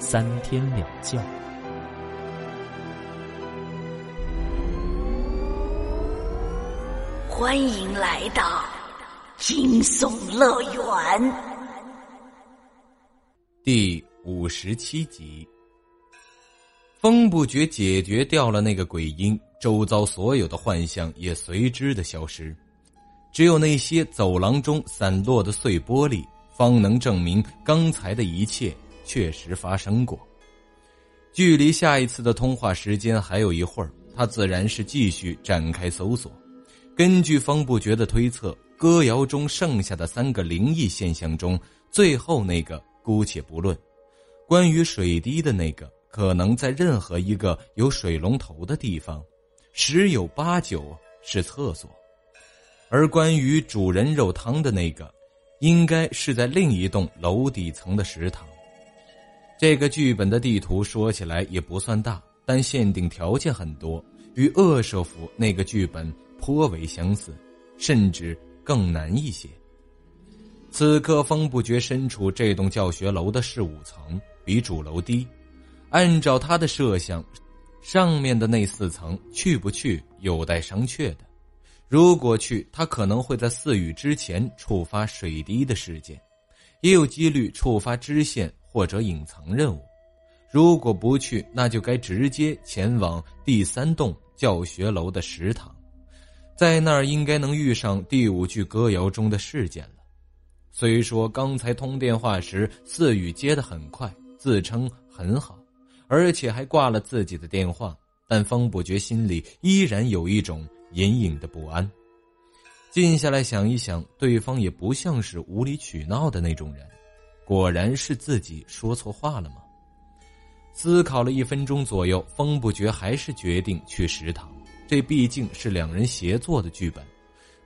三天两觉。欢迎来到惊悚乐园第五十七集。风不觉解决掉了那个鬼婴。周遭所有的幻象也随之的消失，只有那些走廊中散落的碎玻璃，方能证明刚才的一切确实发生过。距离下一次的通话时间还有一会儿，他自然是继续展开搜索。根据方不觉的推测，歌谣中剩下的三个灵异现象中，最后那个姑且不论，关于水滴的那个，可能在任何一个有水龙头的地方。十有八九是厕所，而关于煮人肉汤的那个，应该是在另一栋楼底层的食堂。这个剧本的地图说起来也不算大，但限定条件很多，与恶舍府那个剧本颇为相似，甚至更难一些。此刻风不觉身处这栋教学楼的是五层，比主楼低。按照他的设想。上面的那四层去不去有待商榷的，如果去，他可能会在四雨之前触发水滴的事件，也有几率触发支线或者隐藏任务。如果不去，那就该直接前往第三栋教学楼的食堂，在那儿应该能遇上第五句歌谣中的事件了。虽说刚才通电话时四雨接的很快，自称很好。而且还挂了自己的电话，但方不觉心里依然有一种隐隐的不安。静下来想一想，对方也不像是无理取闹的那种人，果然是自己说错话了吗？思考了一分钟左右，风不觉还是决定去食堂。这毕竟是两人协作的剧本，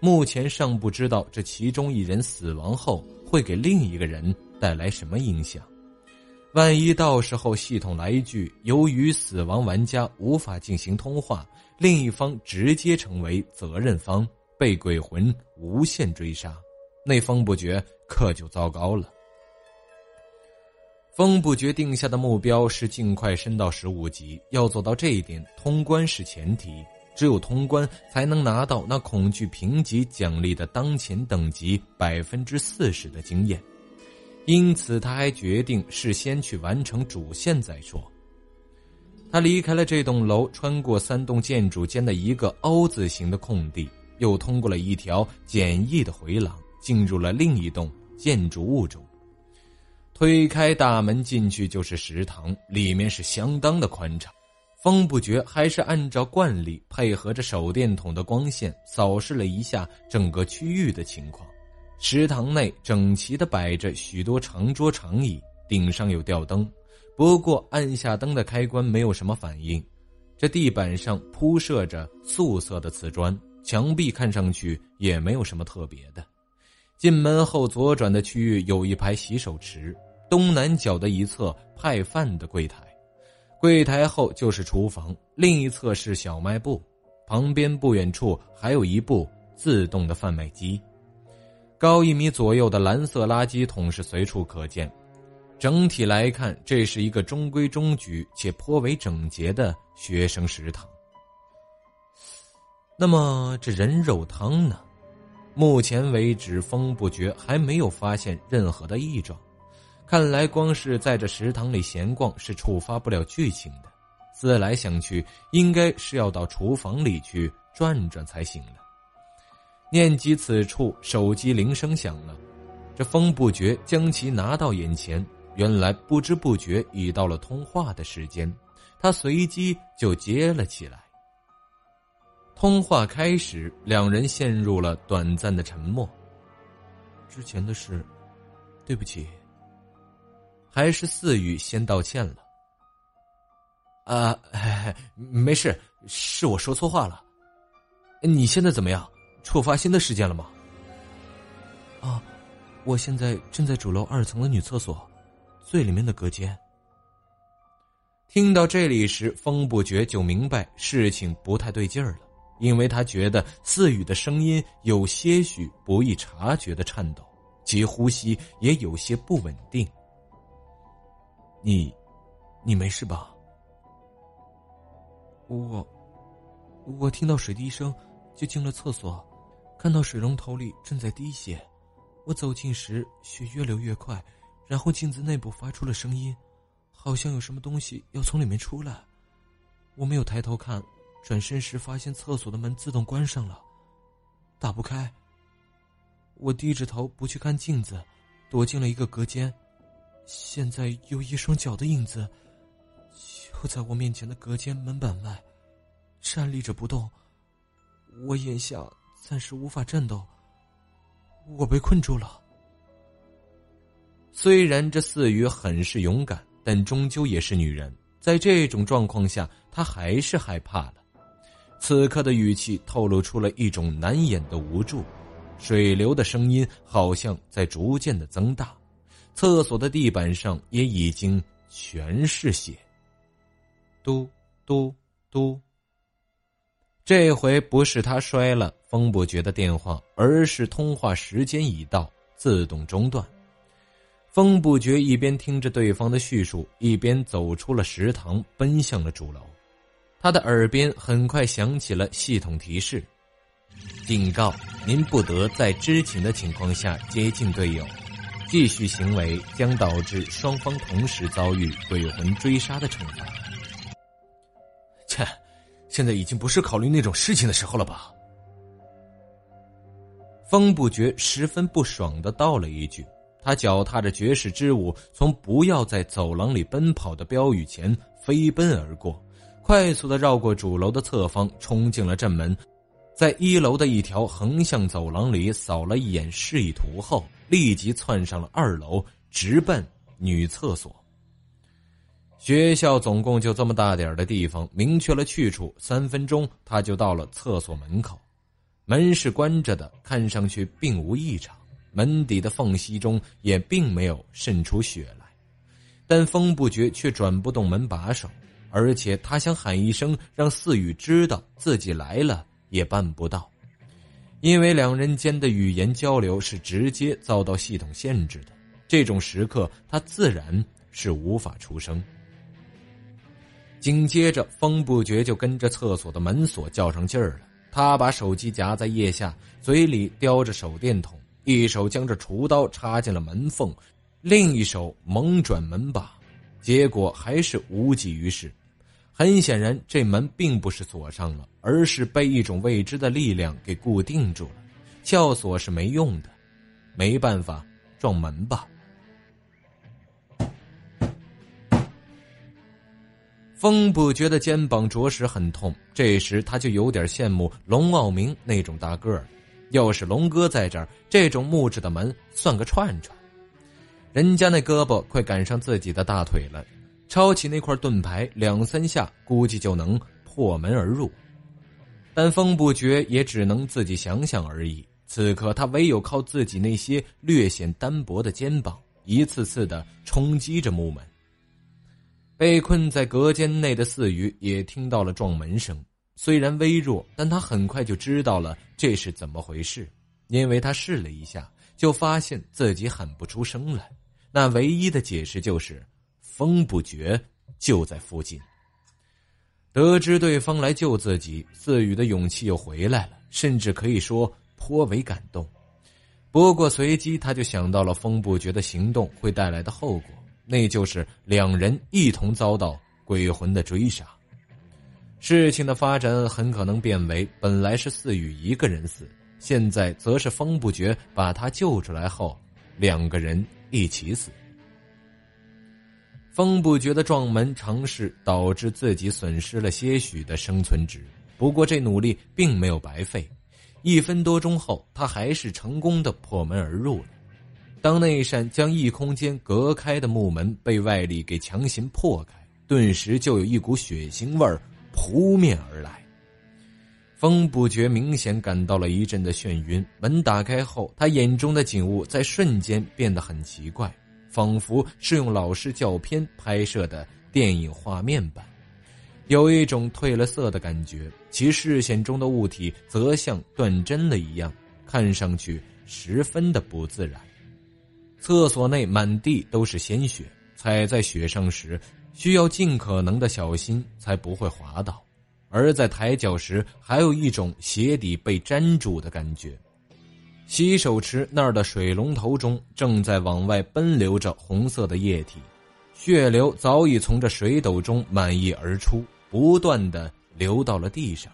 目前尚不知道这其中一人死亡后会给另一个人带来什么影响。万一到时候系统来一句“由于死亡玩家无法进行通话，另一方直接成为责任方，被鬼魂无限追杀”，那风不觉可就糟糕了。风不觉定下的目标是尽快升到十五级，要做到这一点，通关是前提，只有通关才能拿到那恐惧评级奖励的当前等级百分之四十的经验。因此，他还决定是先去完成主线再说。他离开了这栋楼，穿过三栋建筑间的一个凹字形的空地，又通过了一条简易的回廊，进入了另一栋建筑物中。推开大门进去就是食堂，里面是相当的宽敞。风不觉还是按照惯例，配合着手电筒的光线，扫视了一下整个区域的情况。食堂内整齐的摆着许多长桌长椅，顶上有吊灯，不过按下灯的开关没有什么反应。这地板上铺设着素色的瓷砖，墙壁看上去也没有什么特别的。进门后左转的区域有一排洗手池，东南角的一侧派饭的柜台，柜台后就是厨房，另一侧是小卖部，旁边不远处还有一部自动的贩卖机。高一米左右的蓝色垃圾桶是随处可见，整体来看，这是一个中规中矩且颇为整洁的学生食堂。那么这人肉汤呢？目前为止，风不绝还没有发现任何的异状。看来，光是在这食堂里闲逛是触发不了剧情的。思来想去，应该是要到厨房里去转转才行了。念及此处，手机铃声响了。这风不觉将其拿到眼前，原来不知不觉已到了通话的时间。他随即就接了起来。通话开始，两人陷入了短暂的沉默。之前的事，对不起。还是四雨先道歉了。啊，没事，是我说错话了。你现在怎么样？触发新的事件了吗？啊，我现在正在主楼二层的女厕所，最里面的隔间。听到这里时，风不觉就明白事情不太对劲儿了，因为他觉得四雨的声音有些许不易察觉的颤抖，其呼吸也有些不稳定。你，你没事吧？我，我听到水滴声，就进了厕所，看到水龙头里正在滴血，我走近时血越流越快，然后镜子内部发出了声音。好像有什么东西要从里面出来，我没有抬头看，转身时发现厕所的门自动关上了，打不开。我低着头不去看镜子，躲进了一个隔间。现在有一双脚的影子，就在我面前的隔间门板外，站立着不动。我眼下暂时无法战斗，我被困住了。虽然这四鱼很是勇敢。但终究也是女人，在这种状况下，她还是害怕了。此刻的语气透露出了一种难掩的无助，水流的声音好像在逐渐的增大，厕所的地板上也已经全是血。嘟嘟嘟，这回不是他摔了风不绝的电话，而是通话时间已到，自动中断。风不觉一边听着对方的叙述，一边走出了食堂，奔向了主楼。他的耳边很快响起了系统提示：“警告，您不得在知情的情况下接近队友，继续行为将导致双方同时遭遇鬼魂追杀的惩罚。”切，现在已经不是考虑那种事情的时候了吧？风不觉十分不爽的道了一句。他脚踏着绝世之舞，从“不要在走廊里奔跑”的标语前飞奔而过，快速的绕过主楼的侧方，冲进了正门，在一楼的一条横向走廊里扫了一眼示意图后，立即窜上了二楼，直奔女厕所。学校总共就这么大点的地方，明确了去处，三分钟他就到了厕所门口，门是关着的，看上去并无异常。门底的缝隙中也并没有渗出血来，但风不觉却转不动门把手，而且他想喊一声让四雨知道自己来了也办不到，因为两人间的语言交流是直接遭到系统限制的。这种时刻，他自然是无法出声。紧接着，风不觉就跟着厕所的门锁较上劲儿了，他把手机夹在腋下，嘴里叼着手电筒。一手将这厨刀插进了门缝，另一手猛转门把，结果还是无济于事。很显然，这门并不是锁上了，而是被一种未知的力量给固定住了。撬锁是没用的，没办法，撞门吧。风不觉得肩膀着实很痛，这时他就有点羡慕龙傲明那种大个儿。要是龙哥在这儿，这种木质的门算个串串。人家那胳膊快赶上自己的大腿了，抄起那块盾牌，两三下估计就能破门而入。但风不觉也只能自己想想而已。此刻他唯有靠自己那些略显单薄的肩膀，一次次的冲击着木门。被困在隔间内的四鱼也听到了撞门声。虽然微弱，但他很快就知道了这是怎么回事，因为他试了一下，就发现自己喊不出声来。那唯一的解释就是风不绝就在附近。得知对方来救自己，四雨的勇气又回来了，甚至可以说颇为感动。不过随即他就想到了风不绝的行动会带来的后果，那就是两人一同遭到鬼魂的追杀。事情的发展很可能变为：本来是四雨一个人死，现在则是风不绝把他救出来后，两个人一起死。风不觉的撞门尝试导致自己损失了些许的生存值，不过这努力并没有白费。一分多钟后，他还是成功的破门而入了。当那扇将异空间隔开的木门被外力给强行破开，顿时就有一股血腥味儿扑面而来。风不觉明显感到了一阵的眩晕。门打开后，他眼中的景物在瞬间变得很奇怪，仿佛是用老式胶片拍摄的电影画面般，有一种褪了色的感觉。其视线中的物体则像断针了一样，看上去十分的不自然。厕所内满地都是鲜血，踩在雪上时需要尽可能的小心，才不会滑倒。而在抬脚时，还有一种鞋底被粘住的感觉。洗手池那儿的水龙头中正在往外奔流着红色的液体，血流早已从这水斗中满溢而出，不断的流到了地上。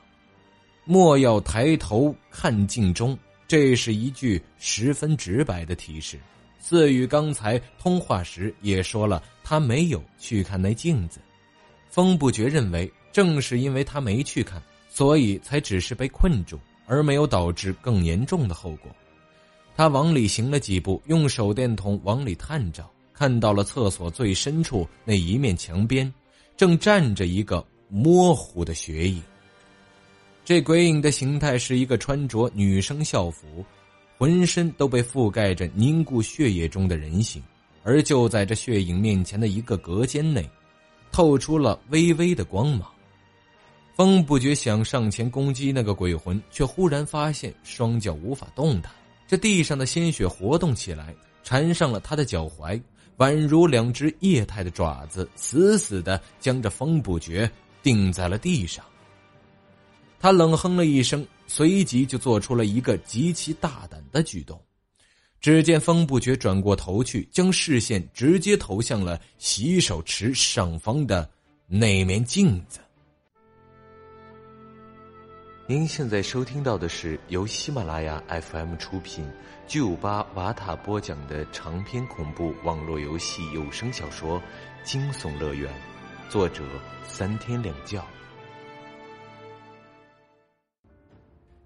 莫要抬头看镜中，这是一句十分直白的提示。似与刚才通话时也说了，他没有去看那镜子。风不觉认为。正是因为他没去看，所以才只是被困住，而没有导致更严重的后果。他往里行了几步，用手电筒往里探照，看到了厕所最深处那一面墙边，正站着一个模糊的血影。这鬼影的形态是一个穿着女生校服，浑身都被覆盖着凝固血液中的人形，而就在这血影面前的一个隔间内，透出了微微的光芒。风不觉想上前攻击那个鬼魂，却忽然发现双脚无法动弹。这地上的鲜血活动起来，缠上了他的脚踝，宛如两只液态的爪子，死死的将这风不觉钉在了地上。他冷哼了一声，随即就做出了一个极其大胆的举动。只见风不觉转过头去，将视线直接投向了洗手池上方的那面镜子。您现在收听到的是由喜马拉雅 FM 出品、巨五八瓦塔播讲的长篇恐怖网络游戏有声小说《惊悚乐园》，作者三天两觉。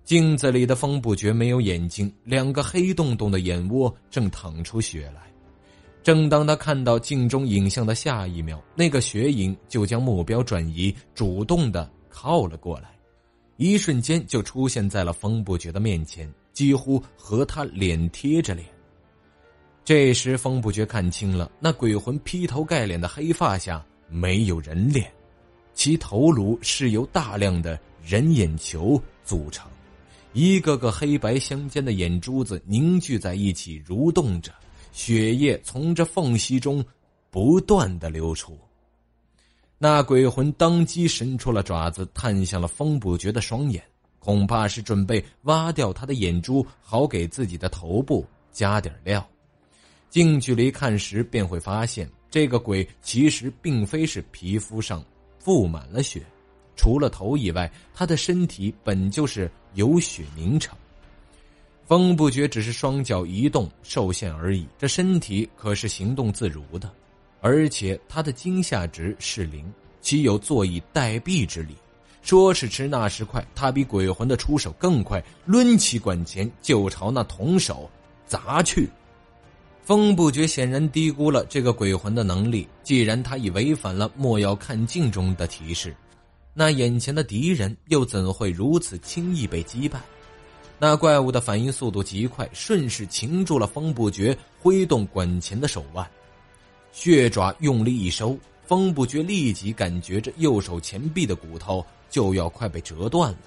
镜子里的风不觉没有眼睛，两个黑洞洞的眼窝正淌出血来。正当他看到镜中影像的下一秒，那个血影就将目标转移，主动的靠了过来。一瞬间就出现在了风不觉的面前，几乎和他脸贴着脸。这时，风不觉看清了，那鬼魂劈头盖脸的黑发下没有人脸，其头颅是由大量的人眼球组成，一个个黑白相间的眼珠子凝聚在一起蠕动着，血液从这缝隙中不断的流出。那鬼魂当即伸出了爪子，探向了风不觉的双眼，恐怕是准备挖掉他的眼珠，好给自己的头部加点料。近距离看时，便会发现这个鬼其实并非是皮肤上覆满了血，除了头以外，他的身体本就是由血凝成。风不觉只是双脚移动受限而已，这身体可是行动自如的。而且他的惊吓值是零，岂有坐以待毙之理？说时迟，那时快，他比鬼魂的出手更快，抡起管钳就朝那铜手砸去。风不觉显然低估了这个鬼魂的能力，既然他已违反了莫要看镜中的提示，那眼前的敌人又怎会如此轻易被击败？那怪物的反应速度极快，顺势擒住了风不觉挥动管钳的手腕。血爪用力一收，风不觉立即感觉着右手前臂的骨头就要快被折断了。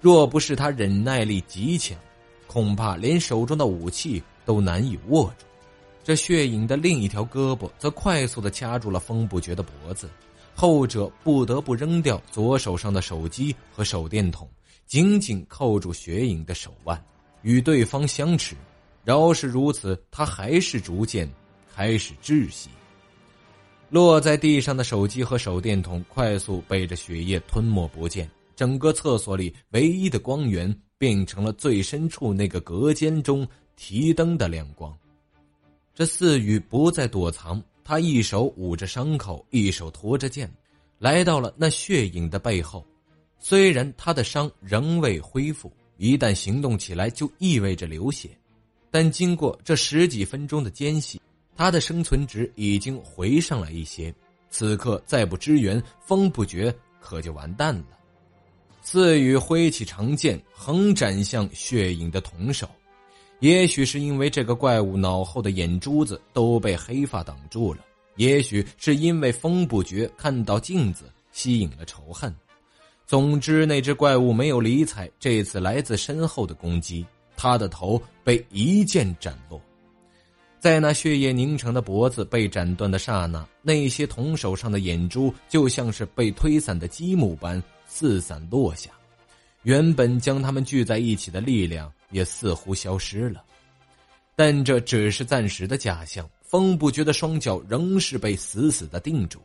若不是他忍耐力极强，恐怕连手中的武器都难以握住。这血影的另一条胳膊则快速的掐住了风不觉的脖子，后者不得不扔掉左手上的手机和手电筒，紧紧扣住血影的手腕，与对方相持。饶是如此，他还是逐渐。开始窒息，落在地上的手机和手电筒快速被这血液吞没不见。整个厕所里唯一的光源变成了最深处那个隔间中提灯的亮光。这四羽不再躲藏，他一手捂着伤口，一手托着剑，来到了那血影的背后。虽然他的伤仍未恢复，一旦行动起来就意味着流血。但经过这十几分钟的间隙，他的生存值已经回上来一些。此刻再不支援，风不绝可就完蛋了。四羽挥起长剑，横斩向血影的同手。也许是因为这个怪物脑后的眼珠子都被黑发挡住了，也许是因为风不绝看到镜子吸引了仇恨。总之，那只怪物没有理睬这次来自身后的攻击，他的头被一剑斩落。在那血液凝成的脖子被斩断的刹那，那些铜手上的眼珠就像是被推散的积木般四散落下，原本将他们聚在一起的力量也似乎消失了。但这只是暂时的假象，风不绝的双脚仍是被死死的定住，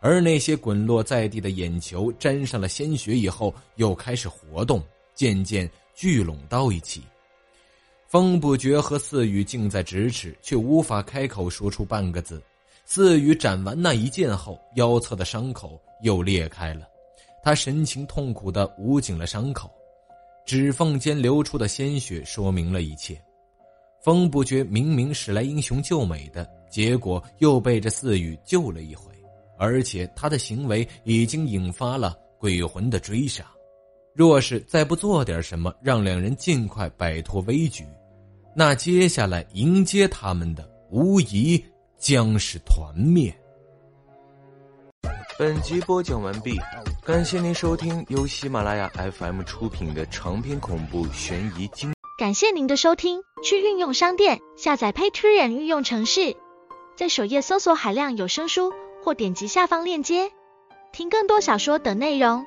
而那些滚落在地的眼球沾上了鲜血以后，又开始活动，渐渐聚拢到一起。风不觉和四羽近在咫尺，却无法开口说出半个字。四羽斩完那一剑后，腰侧的伤口又裂开了，他神情痛苦的捂紧了伤口，指缝间流出的鲜血说明了一切。风不觉明明是来英雄救美的，结果又被这四羽救了一回，而且他的行为已经引发了鬼魂的追杀。若是再不做点什么，让两人尽快摆脱危局。那接下来迎接他们的，无疑将是团灭。本集播讲完毕，感谢您收听由喜马拉雅 FM 出品的长篇恐怖悬疑惊。感谢您的收听，去运用商店下载 Patreon 运用城市，在首页搜索海量有声书，或点击下方链接听更多小说等内容。